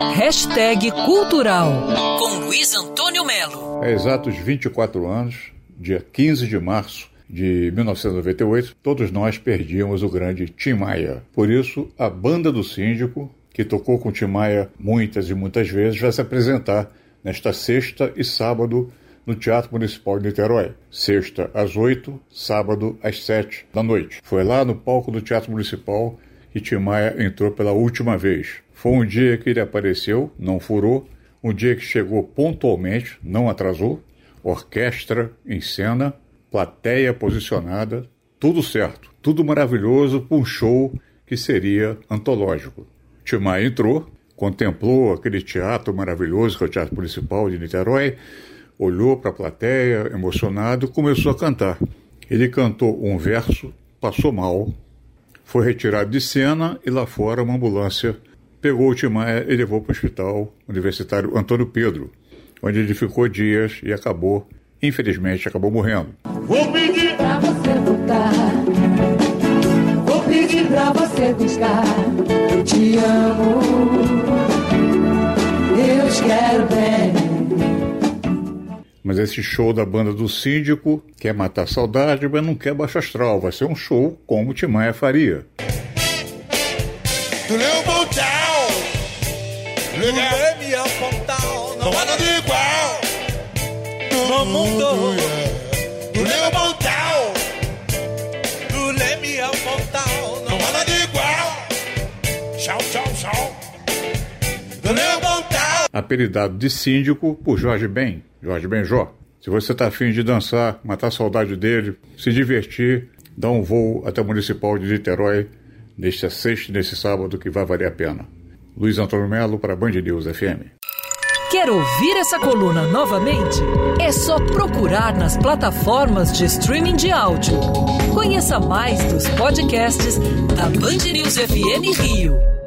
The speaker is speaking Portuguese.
Hashtag Cultural com Luiz Antônio Melo. Há exatos 24 anos, dia 15 de março de 1998, todos nós perdíamos o grande Tim Maia. Por isso, a banda do síndico, que tocou com Tim Maia muitas e muitas vezes, vai se apresentar nesta sexta e sábado no Teatro Municipal de Niterói. Sexta às 8, sábado às 7 da noite. Foi lá no palco do Teatro Municipal que Tim Maia entrou pela última vez. Foi um dia que ele apareceu, não furou, um dia que chegou pontualmente, não atrasou, orquestra em cena, plateia posicionada, tudo certo, tudo maravilhoso para um show que seria antológico. Tim Maia entrou, contemplou aquele teatro maravilhoso que é o Teatro Municipal de Niterói, olhou para a plateia, emocionado, começou a cantar. Ele cantou um verso, passou mal, foi retirado de cena e lá fora uma ambulância pegou o Timaya e levou para o hospital universitário Antônio Pedro, onde ele ficou dias e acabou, infelizmente, acabou morrendo. Vou pedir pra você voltar, vou pedir pra você buscar. Eu te amo, eu te quero bem. Mas esse show da banda do síndico quer matar a saudade, mas não quer baixo astral. Vai ser um show como o Timaya faria. Tchau, tchau, tchau. Apelidado de síndico por Jorge Ben, Jorge Benjó. Se você está afim de dançar, matar saudade dele, se divertir, dá um voo até o Municipal de Niterói neste sexta e nesse sábado que vai valer a pena. Luiz Antônio Melo para Band News FM. Quer ouvir essa coluna novamente? É só procurar nas plataformas de streaming de áudio. Conheça mais dos podcasts da Band News FM Rio.